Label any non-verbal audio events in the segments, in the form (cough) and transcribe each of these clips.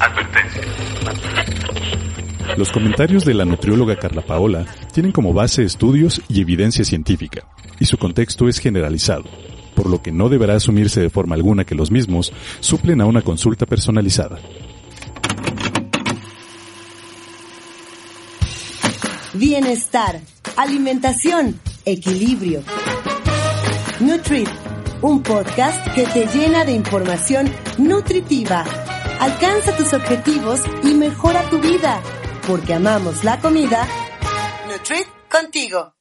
Advertencia. Los comentarios de la nutrióloga Carla Paola tienen como base estudios y evidencia científica, y su contexto es generalizado, por lo que no deberá asumirse de forma alguna que los mismos suplen a una consulta personalizada. Bienestar, alimentación, equilibrio. Nutrit, un podcast que te llena de información nutritiva. Alcanza tus objetivos y mejora tu vida, porque amamos la comida. Nutrit contigo.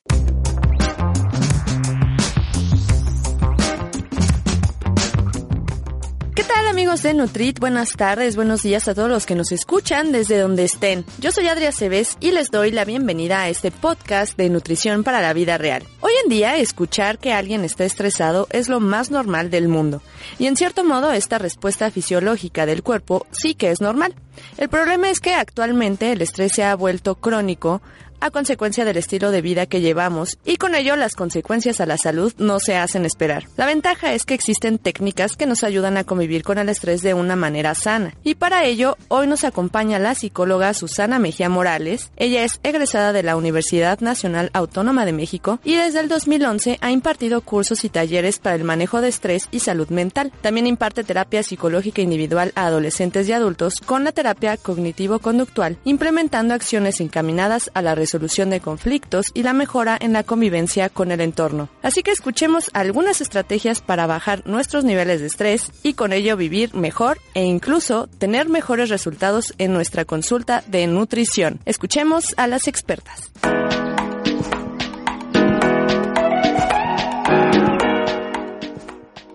¿Qué tal amigos de Nutrit? Buenas tardes, buenos días a todos los que nos escuchan desde donde estén. Yo soy Adria Cebes y les doy la bienvenida a este podcast de nutrición para la vida real. Hoy en día escuchar que alguien está estresado es lo más normal del mundo y en cierto modo esta respuesta fisiológica del cuerpo sí que es normal. El problema es que actualmente el estrés se ha vuelto crónico a consecuencia del estilo de vida que llevamos y con ello las consecuencias a la salud no se hacen esperar. La ventaja es que existen técnicas que nos ayudan a convivir con el estrés de una manera sana y para ello hoy nos acompaña la psicóloga Susana Mejía Morales. Ella es egresada de la Universidad Nacional Autónoma de México y desde el 2011 ha impartido cursos y talleres para el manejo de estrés y salud mental. También imparte terapia psicológica individual a adolescentes y adultos con la terapia cognitivo-conductual, implementando acciones encaminadas a la resolución de conflictos y la mejora en la convivencia con el entorno. Así que escuchemos algunas estrategias para bajar nuestros niveles de estrés y con ello vivir mejor e incluso tener mejores resultados en nuestra consulta de nutrición. Escuchemos a las expertas.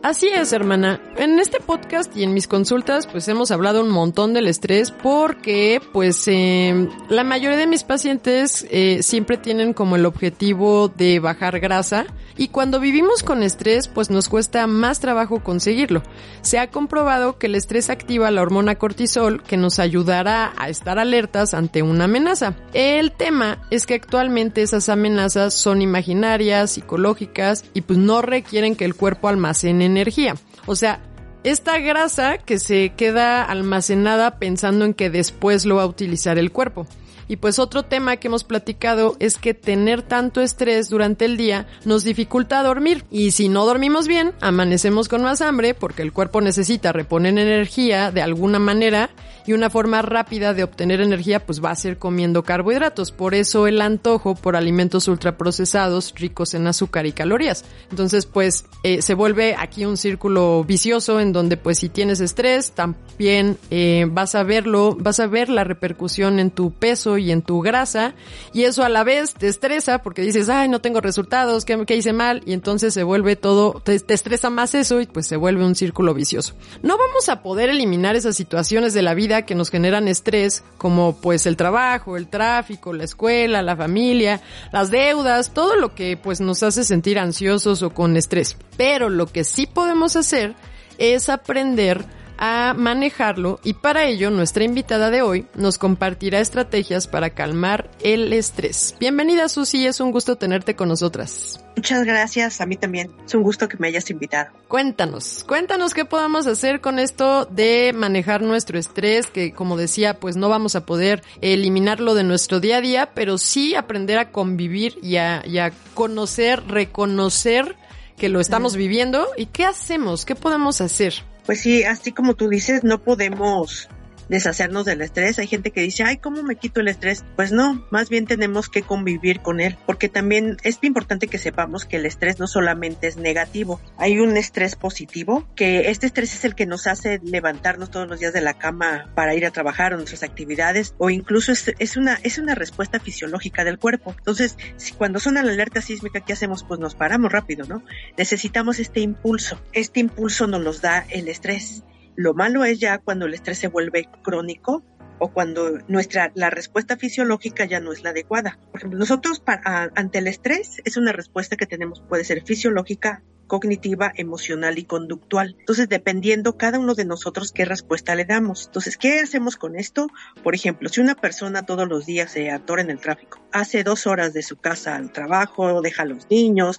Así es, hermana. En este podcast y en mis consultas, pues hemos hablado un montón del estrés porque, pues, eh, la mayoría de mis pacientes eh, siempre tienen como el objetivo de bajar grasa y cuando vivimos con estrés, pues nos cuesta más trabajo conseguirlo. Se ha comprobado que el estrés activa la hormona cortisol que nos ayudará a estar alertas ante una amenaza. El tema es que actualmente esas amenazas son imaginarias, psicológicas y pues no requieren que el cuerpo almacene energía. O sea, esta grasa que se queda almacenada pensando en que después lo va a utilizar el cuerpo. Y pues otro tema que hemos platicado es que tener tanto estrés durante el día nos dificulta dormir. Y si no dormimos bien, amanecemos con más hambre porque el cuerpo necesita reponer energía de alguna manera y una forma rápida de obtener energía pues va a ser comiendo carbohidratos. Por eso el antojo por alimentos ultraprocesados ricos en azúcar y calorías. Entonces pues eh, se vuelve aquí un círculo vicioso en donde pues si tienes estrés también eh, vas a verlo, vas a ver la repercusión en tu peso y en tu grasa y eso a la vez te estresa porque dices, ay, no tengo resultados, ¿qué, hice mal? Y entonces se vuelve todo, te, te estresa más eso y pues se vuelve un círculo vicioso. No vamos a poder eliminar esas situaciones de la vida que nos generan estrés como pues el trabajo, el tráfico, la escuela, la familia, las deudas, todo lo que pues nos hace sentir ansiosos o con estrés. Pero lo que sí podemos hacer es aprender a manejarlo y para ello nuestra invitada de hoy nos compartirá estrategias para calmar el estrés. Bienvenida Susi, es un gusto tenerte con nosotras. Muchas gracias, a mí también. Es un gusto que me hayas invitado. Cuéntanos, cuéntanos qué podemos hacer con esto de manejar nuestro estrés, que como decía, pues no vamos a poder eliminarlo de nuestro día a día, pero sí aprender a convivir y a, y a conocer, reconocer que lo estamos viviendo y qué hacemos, qué podemos hacer. Pues sí, así como tú dices, no podemos deshacernos del estrés. Hay gente que dice, ay, ¿cómo me quito el estrés? Pues no, más bien tenemos que convivir con él, porque también es importante que sepamos que el estrés no solamente es negativo, hay un estrés positivo, que este estrés es el que nos hace levantarnos todos los días de la cama para ir a trabajar o nuestras actividades, o incluso es, es una, es una respuesta fisiológica del cuerpo. Entonces, si cuando suena la alerta sísmica, ¿qué hacemos? Pues nos paramos rápido, ¿no? Necesitamos este impulso. Este impulso nos los da el estrés Lo malo es ya cuando el estrés se vuelve crónico o cuando nuestra la respuesta fisiológica ya no es la adecuada. Por ejemplo, nosotros para, ante el estrés es una respuesta que tenemos puede ser fisiológica, cognitiva, emocional y conductual. Entonces, dependiendo cada uno de nosotros qué respuesta le damos. Entonces, ¿qué hacemos con esto? Por ejemplo, si una persona todos los días se atora en el tráfico, hace dos horas de su casa al trabajo, deja a los niños,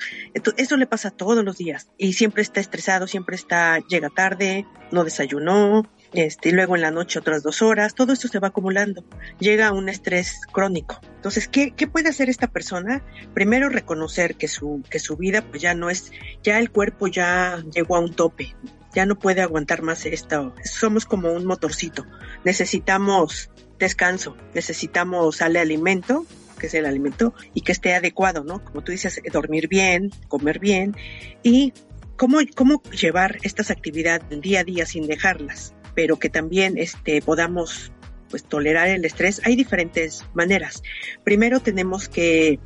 eso le pasa todos los días y siempre está estresado, siempre está, llega tarde, no desayunó, este, y luego en la noche otras dos horas, todo esto se va acumulando, llega a un estrés crónico. Entonces, ¿qué, ¿qué puede hacer esta persona? Primero reconocer que su, que su vida pues ya no es, ya el cuerpo ya llegó a un tope, ya no puede aguantar más esto, somos como un motorcito, necesitamos descanso, necesitamos sale alimento, que es el alimento, y que esté adecuado, ¿no? Como tú dices, dormir bien, comer bien, y cómo, cómo llevar estas actividades día a día sin dejarlas pero que también este, podamos pues tolerar el estrés, hay diferentes maneras. Primero tenemos que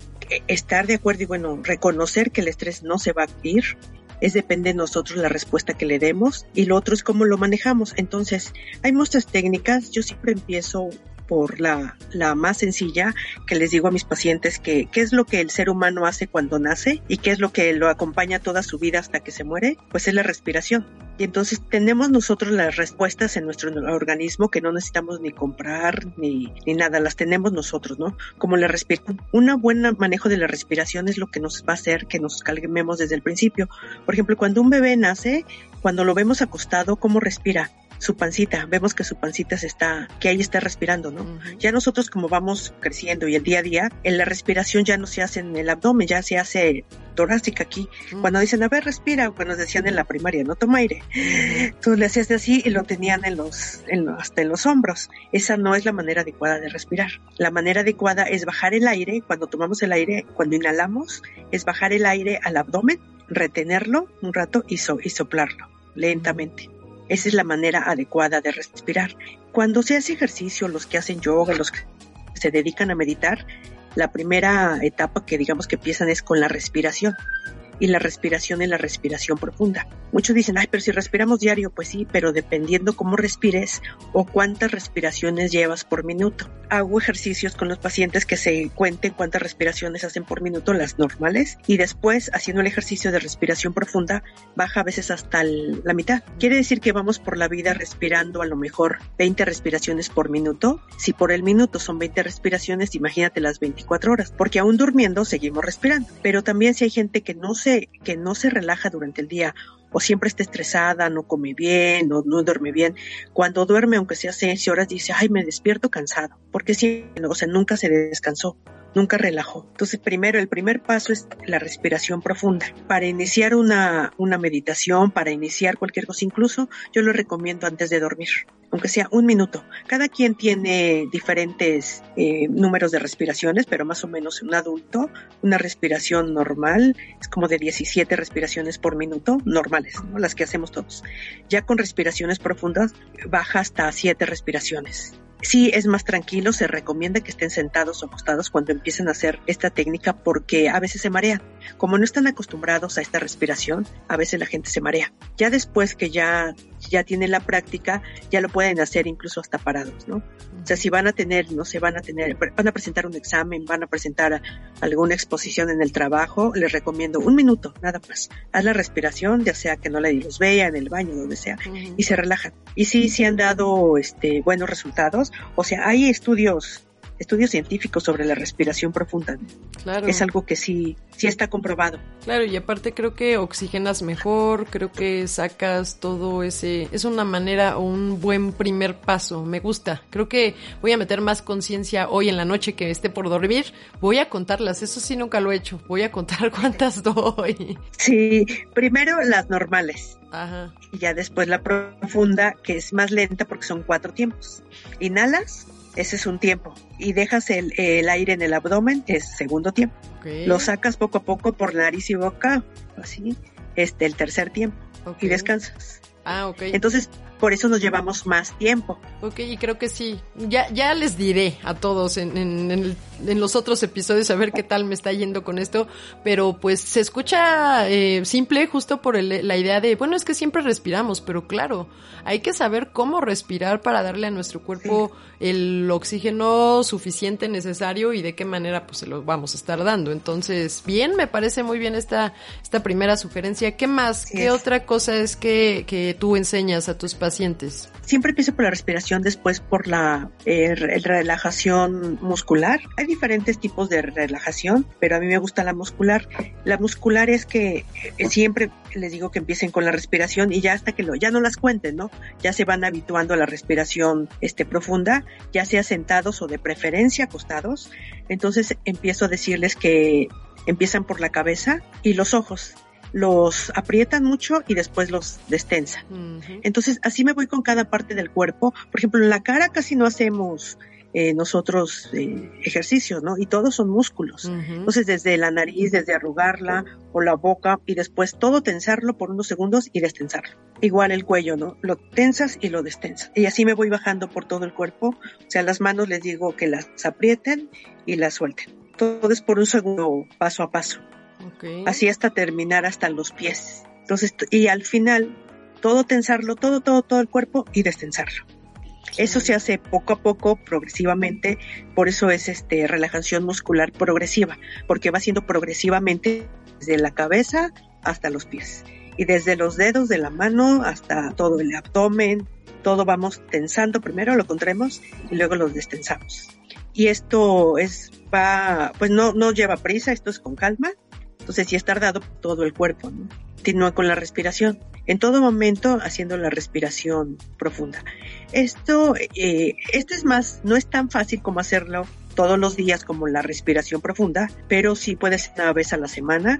estar de acuerdo y bueno, reconocer que el estrés no se va a ir, es depende de nosotros la respuesta que le demos y lo otro es cómo lo manejamos. Entonces, hay muchas técnicas, yo siempre empiezo por la, la más sencilla que les digo a mis pacientes que qué es lo que el ser humano hace cuando nace y qué es lo que lo acompaña toda su vida hasta que se muere, pues es la respiración. Y entonces tenemos nosotros las respuestas en nuestro organismo que no necesitamos ni comprar ni, ni nada, las tenemos nosotros, ¿no? Como la respiración. Un buen manejo de la respiración es lo que nos va a hacer que nos calmemos desde el principio. Por ejemplo, cuando un bebé nace, cuando lo vemos acostado, ¿cómo respira? Su pancita, vemos que su pancita se está, que ahí está respirando, ¿no? Ya nosotros como vamos creciendo y el día a día, en la respiración ya no se hace en el abdomen, ya se hace torácica aquí. Cuando dicen, a ver, respira, cuando nos decían en la primaria, no toma aire. Entonces le hacías así y lo tenían en los, en, hasta en los hombros. Esa no es la manera adecuada de respirar. La manera adecuada es bajar el aire, cuando tomamos el aire, cuando inhalamos, es bajar el aire al abdomen, retenerlo un rato y, y soplarlo lentamente. Esa es la manera adecuada de respirar. Cuando se hace ejercicio, los que hacen yoga, los que se dedican a meditar, la primera etapa que digamos que empiezan es con la respiración y la respiración es la respiración profunda. Muchos dicen, ay, pero si respiramos diario, pues sí, pero dependiendo cómo respires o cuántas respiraciones llevas por minuto. Hago ejercicios con los pacientes que se cuenten cuántas respiraciones hacen por minuto, las normales, y después, haciendo el ejercicio de respiración profunda, baja a veces hasta la mitad. Quiere decir que vamos por la vida respirando a lo mejor 20 respiraciones por minuto. Si por el minuto son 20 respiraciones, imagínate las 24 horas, porque aún durmiendo seguimos respirando. Pero también si hay gente que no se que no se relaja durante el día o siempre está estresada, no come bien, o no duerme bien. Cuando duerme, aunque sea seis horas, dice, ay, me despierto cansado, porque sí, o sea, nunca se descansó nunca relajó. Entonces, primero, el primer paso es la respiración profunda. Para iniciar una, una meditación, para iniciar cualquier cosa, incluso yo lo recomiendo antes de dormir, aunque sea un minuto. Cada quien tiene diferentes eh, números de respiraciones, pero más o menos un adulto, una respiración normal es como de 17 respiraciones por minuto, normales, las que hacemos todos. Ya con respiraciones profundas baja hasta 7 respiraciones sí es más tranquilo, se recomienda que estén sentados o acostados cuando empiecen a hacer esta técnica porque a veces se marean. Como no están acostumbrados a esta respiración, a veces la gente se marea. Ya después que ya ya tienen la práctica, ya lo pueden hacer incluso hasta parados, ¿no? O sea, si van a tener, no sé, van a tener, van a presentar un examen, van a presentar alguna exposición en el trabajo, les recomiendo un minuto, nada más. Haz la respiración, ya sea que no la los vea en el baño, donde sea, y se relajan. Y sí, sí han dado, este, buenos resultados. O sea, hay estudios estudios científicos sobre la respiración profunda. Claro. Es algo que sí, sí está comprobado. Claro, y aparte creo que oxigenas mejor, creo que sacas todo ese, es una manera, un buen primer paso, me gusta. Creo que voy a meter más conciencia hoy en la noche que esté por dormir, voy a contarlas, eso sí nunca lo he hecho, voy a contar (laughs) cuántas doy. Sí, primero las normales. Ajá. Y ya después la profunda, que es más lenta porque son cuatro tiempos. Inhalas, ese es un tiempo. Y dejas el, aire en el abdomen, es segundo tiempo. Lo sacas poco a poco por nariz y boca, así, este, el tercer tiempo. Y descansas. Ah, ok. Entonces, por eso nos llevamos más tiempo. Ok, y creo que sí. Ya, ya les diré a todos en, en, en, los otros episodios a ver qué tal me está yendo con esto, pero pues se escucha eh, simple justo por el, la idea de, bueno, es que siempre respiramos, pero claro, hay que saber cómo respirar para darle a nuestro cuerpo el oxígeno suficiente necesario y de qué manera pues se lo vamos a estar dando. Entonces, bien, me parece muy bien esta, esta primera sugerencia. ¿Qué más? ¿Qué otra cosa es que, que tú enseñas a tus pacientes? Siempre empiezo por la respiración, después por la eh, relajación muscular. Hay diferentes tipos de relajación, pero a mí me gusta la muscular. La muscular es que eh, siempre les digo que empiecen con la respiración y ya hasta que lo, ya no las cuenten, ¿no? Ya se van habituando a la respiración este, profunda, ya sea sentados o de preferencia acostados. Entonces empiezo a decirles que empiezan por la cabeza y los ojos los aprietan mucho y después los destensan. Entonces, así me voy con cada parte del cuerpo. Por ejemplo, en la cara casi no hacemos eh, nosotros eh, ejercicios, ¿no? Y todos son músculos. Entonces, desde la nariz, desde arrugarla o la boca y después todo tensarlo por unos segundos y destensarlo. Igual el cuello, ¿no? Lo tensas y lo destensas. Y así me voy bajando por todo el cuerpo. O sea, las manos les digo que las aprieten y las suelten. Todo es por un segundo paso a paso. Así hasta terminar hasta los pies. Entonces, y al final, todo tensarlo, todo, todo, todo el cuerpo y destensarlo. Eso se hace poco a poco, progresivamente, por eso es este relajación muscular progresiva, porque va siendo progresivamente desde la cabeza hasta los pies. Y desde los dedos de la mano hasta todo el abdomen, todo vamos tensando, primero lo contraemos y luego los destensamos. Y esto es, va, pues no, no lleva prisa, esto es con calma, entonces, si es tardado todo el cuerpo, ¿no? Continúa con la respiración. En todo momento haciendo la respiración profunda. Esto, eh, esto es más, no es tan fácil como hacerlo todos los días como la respiración profunda, pero sí puede ser una vez a la semana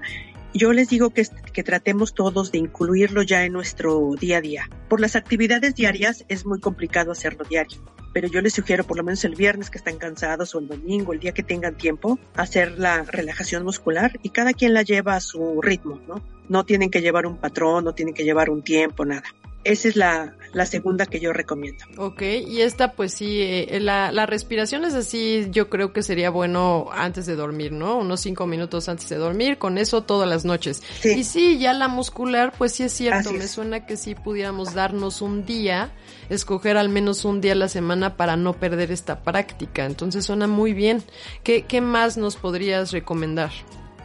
yo les digo que, tratemos todos de incluirlo ya en nuestro día a día. Por las actividades diarias es muy complicado hacerlo diario, pero yo les sugiero por lo menos el viernes que están cansados o el domingo, el día que tengan tiempo, hacer la relajación muscular y cada quien la lleva a su ritmo, ¿no? No tienen que llevar un patrón, no tienen que llevar un tiempo, nada esa es la, la, segunda que yo recomiendo. Ok, y esta pues sí, eh, la, la, respiración es así, yo creo que sería bueno antes de dormir, ¿no? Unos cinco minutos antes de dormir, con eso todas las noches. Y sí, ya la muscular, pues sí es cierto, me suena que sí pudiéramos darnos un día, escoger al menos un día a la semana para no perder esta práctica, entonces suena muy bien. ¿Qué, qué más nos podrías recomendar?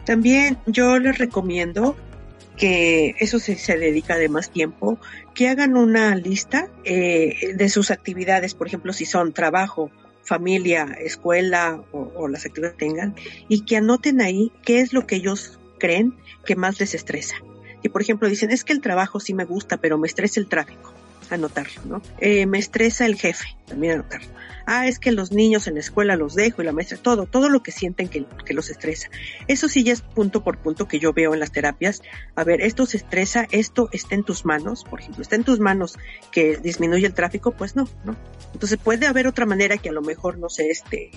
También yo les recomiendo que eso se, se, dedica de más tiempo, que hagan una lista eh, de sus actividades, por ejemplo, si son trabajo, familia, escuela o, las actividades que tengan, y que anoten ahí qué es lo que ellos creen que más les estresa. Y por ejemplo dicen, es que el trabajo sí me gusta, pero me estresa el tráfico anotarlo, ¿no? Eh, me estresa el jefe, también anotarlo. Ah, es que los niños en la escuela los dejo y la maestra, todo, todo lo que sienten que, que los estresa. Eso sí ya es punto por punto que yo veo en las terapias. A ver, esto se estresa, esto está en tus manos, por ejemplo, está en tus manos que disminuye el tráfico, pues no, ¿no? Entonces puede haber otra manera que a lo mejor, no sé, este,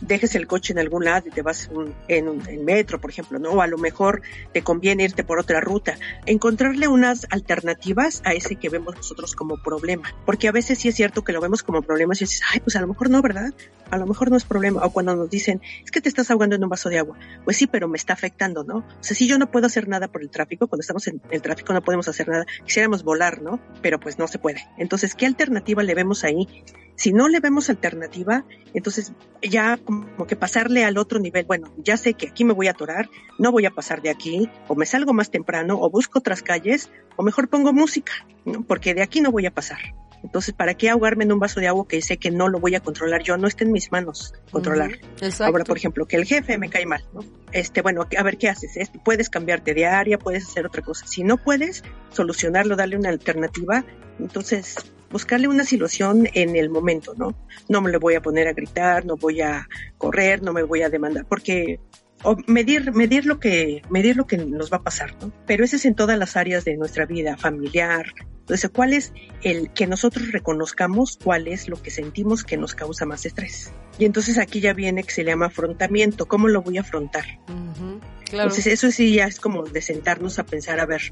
dejes el coche en algún lado y te vas en, un, metro, por ejemplo, ¿no? O a lo mejor te conviene irte por otra ruta. Encontrarle unas alternativas a ese que vemos nosotros como problema. Porque a veces sí es cierto que lo vemos como problema y dices, ay, pues a lo mejor no, ¿verdad? A lo mejor no es problema. O cuando nos dicen, es que te estás ahogando en un vaso de agua. Pues sí, pero me está afectando, ¿no? O sea, si yo no puedo hacer nada por el tráfico, cuando estamos en el tráfico no podemos hacer nada. Quisiéramos volar, ¿no? Pero pues no se puede. Entonces, ¿qué alternativa le vemos ahí? Si no le vemos alternativa, entonces ya como que pasarle al otro nivel, bueno, ya sé que aquí me voy a atorar, no voy a pasar de aquí, o me salgo más temprano, o busco otras calles, o mejor pongo música, ¿no? porque de aquí no voy a pasar. Entonces, ¿para qué ahogarme en un vaso de agua que sé que no lo voy a controlar yo? No está en mis manos controlar. Ahora, por ejemplo, que el jefe me cae mal, ¿no? Este, bueno, a ver, ¿qué haces? Puedes cambiarte de área, puedes hacer otra cosa. Si no puedes solucionarlo, darle una alternativa, entonces buscarle una situación en el momento, ¿no? No me le voy a poner a gritar, no voy a correr, no me voy a demandar, porque o medir, medir lo que, medir lo que nos va a pasar, ¿no? Pero ese es en todas las áreas de nuestra vida, familiar. Entonces, ¿cuál es el que nosotros reconozcamos cuál es lo que sentimos que nos causa más estrés? Y entonces aquí ya viene que se llama afrontamiento. ¿Cómo lo voy a afrontar? claro. Entonces, eso sí ya es como de sentarnos a pensar, a ver,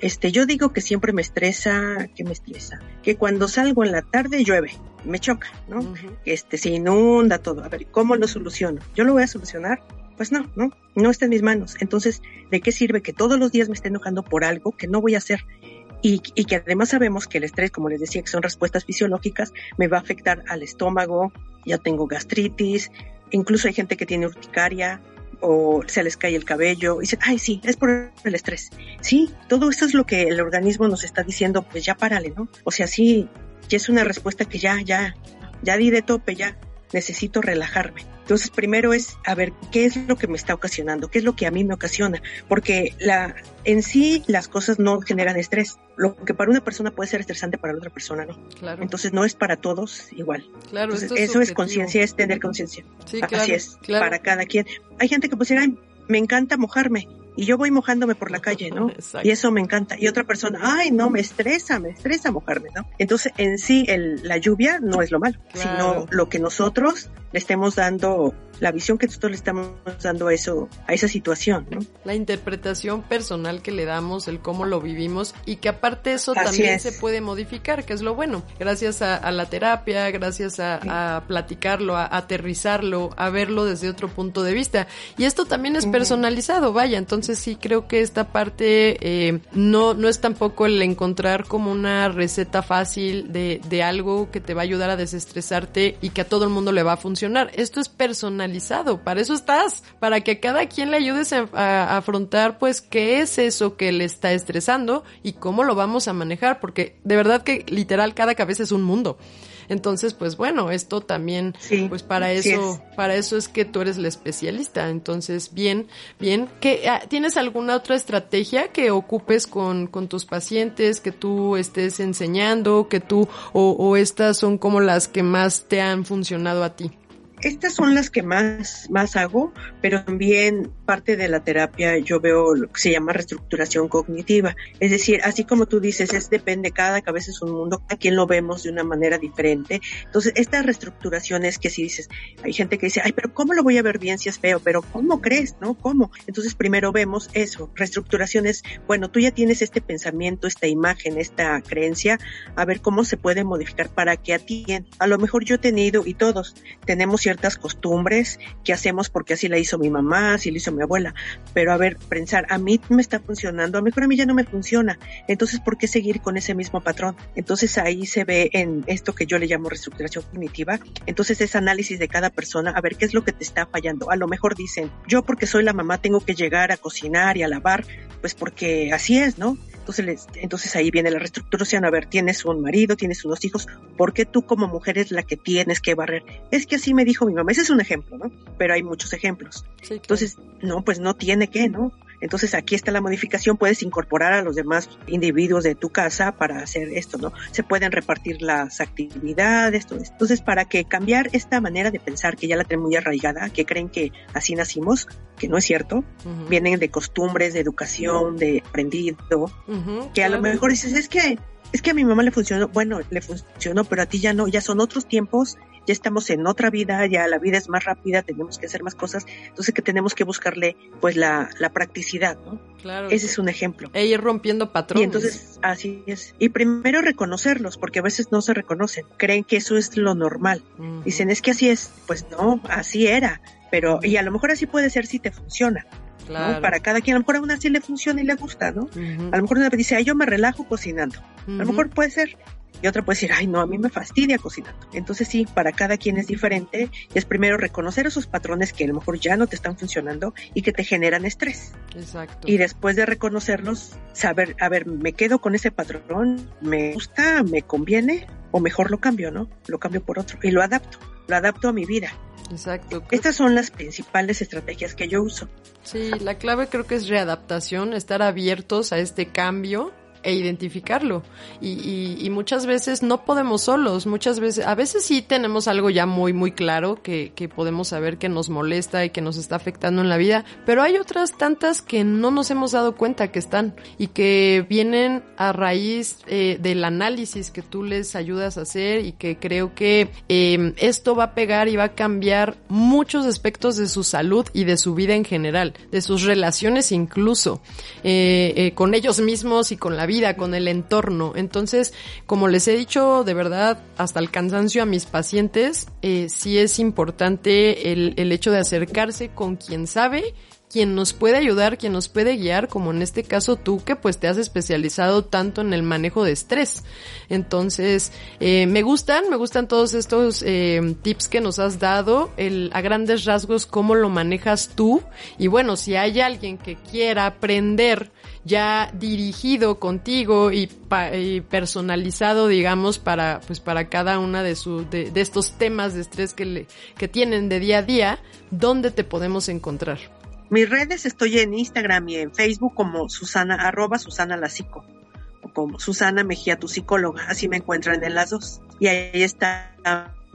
Este, yo digo que siempre me estresa, que me estresa, que cuando salgo en la tarde llueve, me choca, ¿no? Que este, se inunda todo. A ver, ¿cómo lo soluciono? ¿Yo lo voy a solucionar? Pues no, no, no está en mis manos. Entonces, ¿de qué sirve que todos los días me esté enojando por algo que no voy a hacer? Y, y, que además sabemos que el estrés, como les decía, que son respuestas fisiológicas, me va a afectar al estómago, ya tengo gastritis, incluso hay gente que tiene urticaria, o se les cae el cabello y dicen, ay, sí, es por el estrés. Sí, todo esto es lo que el organismo nos está diciendo, pues ya párale, ¿no? O sea, sí, ya es una respuesta que ya, ya, ya di de tope, ya necesito relajarme. Entonces, primero es a ver qué es lo que me está ocasionando, qué es lo que a mí me ocasiona, porque la, en sí las cosas no generan estrés. Lo que para una persona puede ser estresante para la otra persona no. Claro. Entonces no es para todos igual. Claro, Entonces, es eso es conciencia, es tener conciencia. Sí, claro, Así es, claro. para cada quien. Hay gente que puede decir, ay, me encanta mojarme y yo voy mojándome por la calle, ¿no? Exacto. Y eso me encanta. Y otra persona, ay, no, me estresa, me estresa mojarme, ¿no? Entonces, en sí, el, la lluvia no es lo malo, Claro. sino lo que nosotros le estemos dando, la visión que nosotros le estamos dando a eso, a esa situación, ¿no? La interpretación personal que le damos, el cómo lo vivimos y que aparte eso Así también es. se puede modificar, que es lo bueno. Gracias a, a la terapia, gracias a, a platicarlo, a, aterrizarlo, a verlo desde otro punto de vista. Y esto también es personalizado, vaya. Entonces sí creo que esta parte eh, no, no es tampoco el encontrar como una receta fácil de, de algo que te va a ayudar a desestresarte y que a todo el mundo le va a funcionar. Esto es personalizado, para eso estás, para que a cada quien le ayudes a, a afrontar pues qué es eso que le está estresando y cómo lo vamos a manejar, porque de verdad que literal cada cabeza es un mundo. Entonces, pues bueno, esto también, Sí, pues para eso, para eso es que tú eres la especialista. Entonces, bien, bien. ¿Qué, ah, ¿Tienes alguna otra estrategia que ocupes con, con tus pacientes, que tú estés enseñando, que tú, o, o estas son como las que más te han funcionado a ti? Estas son las que más, más hago, pero también parte de la terapia yo veo lo que se llama reestructuración cognitiva. Es decir, así como tú dices, es depende, cada cabeza es un mundo, a quien lo vemos de una manera diferente. Entonces, estas reestructuraciones que si dices, hay gente que dice, ay, pero ¿cómo lo voy a ver bien si es feo? Pero ¿cómo crees? ¿No? ¿Cómo? Entonces, primero vemos eso, reestructuraciones, bueno, tú ya tienes este pensamiento, esta imagen, esta creencia, a ver cómo se puede modificar para que a ti, a lo mejor yo he tenido y todos tenemos ciertas costumbres que hacemos porque así la hizo mi mamá, así la hizo mi abuela, pero a ver, pensar, a mí me está funcionando, a lo mejor a mí ya no me funciona, entonces ¿por qué seguir con ese mismo patrón? Entonces ahí se ve en esto que yo le llamo reestructuración cognitiva, entonces es análisis de cada persona, a ver qué es lo que te está fallando. A lo mejor dicen, yo porque soy la mamá tengo que llegar a cocinar y a lavar, pues porque así es, ¿no? Entonces, les- entonces ahí viene la reestructuración. A ver, tienes un marido, tienes unos hijos. ¿Por qué tú como mujer es la que tienes que barrer? Es que así me dijo mi mamá. Ese es un ejemplo, ¿no? Pero hay muchos ejemplos. Sí, claro. Entonces, no, pues no tiene que, ¿no? Entonces aquí está la modificación, puedes incorporar a los demás individuos de tu casa para hacer esto, ¿no? Se pueden repartir las actividades, todo esto. Entonces, para que cambiar esta manera de pensar que ya la tienen muy arraigada, que creen que así nacimos, que no es cierto, vienen de costumbres, de educación, de aprendido, que a lo mejor dices, es que, es que a mi mamá le funcionó, bueno, le funcionó, pero a ti ya no, ya son otros tiempos, ya estamos en otra vida, ya la vida es más rápida, tenemos que hacer más cosas, entonces que tenemos que buscarle pues la, la practicidad, ¿no? Claro. Ese es un ejemplo. E ir rompiendo patrones. Y entonces, así es. Y primero reconocerlos, porque a veces no se reconocen, creen que eso es lo normal. Dicen, es que así es, pues no, así era, pero, y a lo mejor así puede ser si te funciona, ¿no? Claro. Para cada quien, a lo mejor aún así le funciona y le gusta, ¿no? A lo mejor una vez dice, ay, yo me relajo cocinando. A lo mejor puede ser. Y otra puede decir, ay, no, a mí me fastidia cocinando. Entonces sí, para cada quien es diferente. Es primero reconocer esos patrones que a lo mejor ya no te están funcionando y que te generan estrés. Exacto. Y después de reconocerlos, saber, a ver, ¿me quedo con ese patrón? ¿Me gusta? ¿Me conviene? O mejor lo cambio, ¿no? Lo cambio por otro y lo adapto. Lo adapto a mi vida. Exacto. Creo- Estas son las principales estrategias que yo uso. Sí, la clave creo que es readaptación, estar abiertos a este cambio e identificarlo. Y, y, muchas veces no podemos solos, muchas veces, a veces sí tenemos algo ya muy, muy claro que, que podemos saber que nos molesta y que nos está afectando en la vida, pero hay otras tantas que no nos hemos dado cuenta que están y que vienen a raíz eh, del análisis que tú les ayudas a hacer y que creo que eh, esto va a pegar y va a cambiar muchos aspectos de su salud y de su vida en general, de sus relaciones incluso, eh, eh, con ellos mismos y con la vida, con el entorno. Entonces, como les he dicho de verdad hasta el cansancio a mis pacientes, eh, sí es importante el, el hecho de acercarse con quien sabe quien nos puede ayudar, quien nos puede guiar, como en este caso tú que pues te has especializado tanto en el manejo de estrés. Entonces, eh, me gustan, me gustan todos estos eh, tips que nos has dado, el, a grandes rasgos cómo lo manejas tú. Y bueno, si hay alguien que quiera aprender ya dirigido contigo y, personalizado, digamos, para, pues para cada una de, de, estos temas de estrés que, le, que tienen de día a día, ¿dónde te podemos encontrar? Mis redes estoy en Instagram y en Facebook como Susana, arroba Susana la psico, o como Susana Mejía, tu psicóloga, así me encuentran en las dos. Y ahí está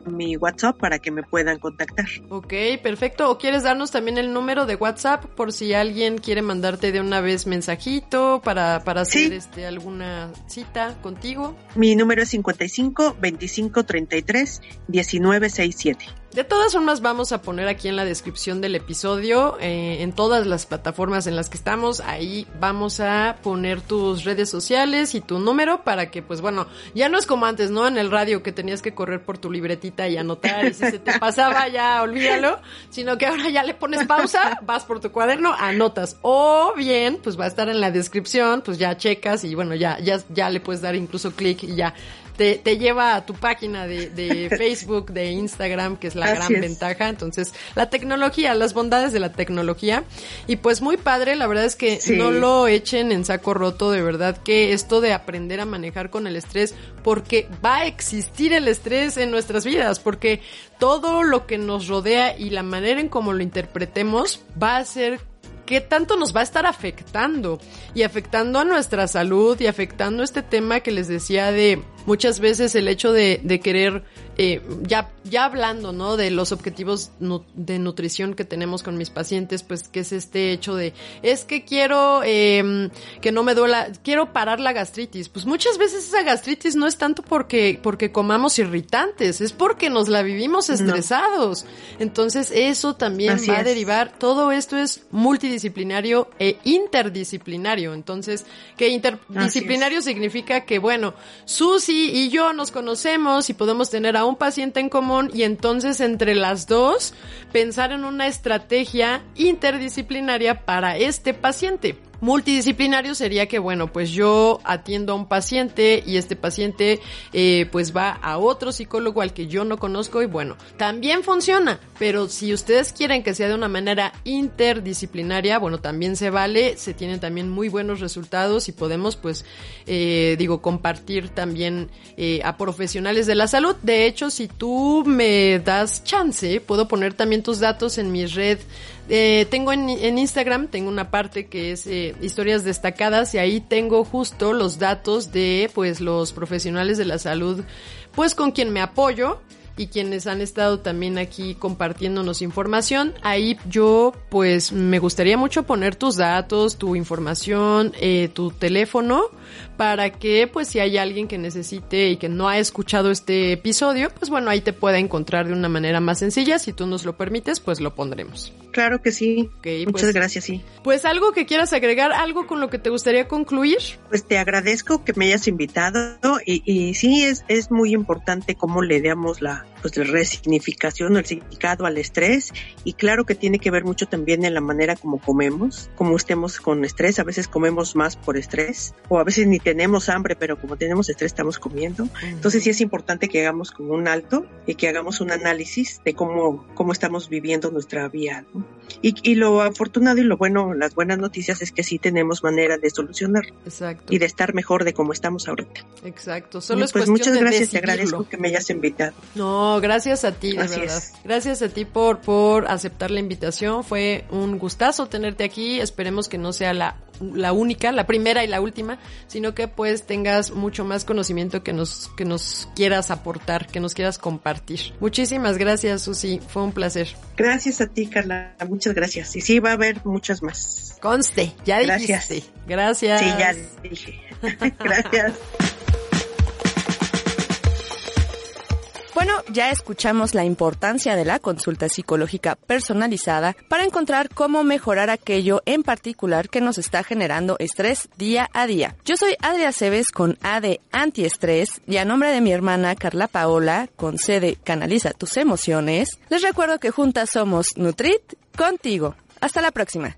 mi WhatsApp para que me puedan contactar. Ok, perfecto. ¿O quieres darnos también el número de WhatsApp por si alguien quiere mandarte de una vez mensajito para, para hacer este, alguna cita contigo? Mi número es 55 25 33 19 67. De todas formas, vamos a poner aquí en la descripción del episodio, eh, en todas las plataformas en las que estamos, ahí vamos a poner tus redes sociales y tu número para que, pues bueno, ya no es como antes, ¿no? En el radio que tenías que correr por tu libretita y anotar y si se te pasaba ya olvídalo, sino que ahora ya le pones pausa, vas por tu cuaderno, anotas. O bien, pues va a estar en la descripción, pues ya checas y bueno, ya, ya, ya le puedes dar incluso clic y ya te, lleva a tu página de, (laughs) Facebook, de Instagram, que es la gran ventaja. Entonces, la tecnología, las bondades de la tecnología. Y pues muy padre, la verdad es que no lo echen en saco roto, de verdad que esto de aprender a manejar con el estrés, porque va a existir el estrés en nuestras vidas, porque todo lo que nos rodea y la manera en cómo lo interpretemos va a ser qué tanto nos va a estar afectando y afectando a nuestra salud y afectando este tema que les decía de muchas veces el hecho de, de querer, eh, ya, ya hablando, ¿no? De los objetivos de nutrición que tenemos con mis pacientes, pues que es este hecho de, es que quiero eh, que no me duela, quiero parar la gastritis. Pues muchas veces esa gastritis no es tanto porque, porque comamos irritantes, es porque nos la vivimos estresados. Entonces eso también va a derivar, todo esto es multidisciplinario e interdisciplinario. Entonces, que interdisciplinario significa que, bueno, sus y yo nos conocemos y podemos tener a un paciente en común y entonces entre las dos pensar en una estrategia interdisciplinaria para este paciente. Multidisciplinario sería que, bueno, pues yo atiendo a un paciente y este paciente eh, pues va a otro psicólogo al que yo no conozco y bueno, también funciona, pero si ustedes quieren que sea de una manera interdisciplinaria, bueno, también se vale, se tienen también muy buenos resultados y podemos pues, eh, digo, compartir también eh, a profesionales de la salud. De hecho, si tú me das chance, puedo poner también tus datos en mi red eh, tengo en, Instagram, tengo una parte que es eh, historias destacadas y ahí tengo justo los datos de pues los profesionales de la salud, pues con quien me apoyo y quienes han estado también aquí compartiéndonos información. Ahí yo pues me gustaría mucho poner tus datos, tu información, eh, tu teléfono para que pues si hay alguien que necesite y que no ha escuchado este episodio, pues bueno, ahí te pueda encontrar de una manera más sencilla. Si tú nos lo permites, pues lo pondremos. Claro que sí. Muchas pues, gracias, sí. Pues algo que quieras agregar, algo con lo que te gustaría concluir. Pues te agradezco que me hayas invitado y, y sí es, es muy importante cómo le damos la, pues la resignificación el significado al estrés y claro que tiene que ver mucho también en la manera como comemos, como estemos con estrés, a veces comemos más por estrés o a veces ni tenemos hambre, pero como tenemos estrés estamos comiendo. Entonces sí es importante que hagamos como un alto y que hagamos un análisis de cómo, cómo estamos viviendo nuestra vida. Y, y, lo afortunado y lo bueno, las buenas noticias es que sí tenemos manera de solucionar y de estar mejor de cómo estamos ahorita. Exacto. Solo es pues muchas gracias, te agradezco que me hayas invitado. No, gracias a ti, de verdad. Gracias a ti por, por aceptar la invitación. Fue un gustazo tenerte aquí. Esperemos que no sea la la única, la primera y la última, sino que pues tengas mucho más conocimiento que nos, que nos quieras aportar, que nos quieras compartir. Muchísimas gracias, Susi. Fue un placer. Gracias a ti, Carla. Muchas gracias. Y sí, va a haber muchas más. Conste, ya gracias. dijiste. Gracias. Sí, ya dije. (laughs) gracias. Bueno, ya escuchamos la importancia de la consulta psicológica personalizada para encontrar cómo mejorar aquello en particular que nos está generando estrés día a día. Yo soy Adria Cebes con A de antiestrés y a nombre de mi hermana Carla Paola con C de Canaliza tus emociones, les recuerdo que juntas somos Nutrit contigo. Hasta la próxima.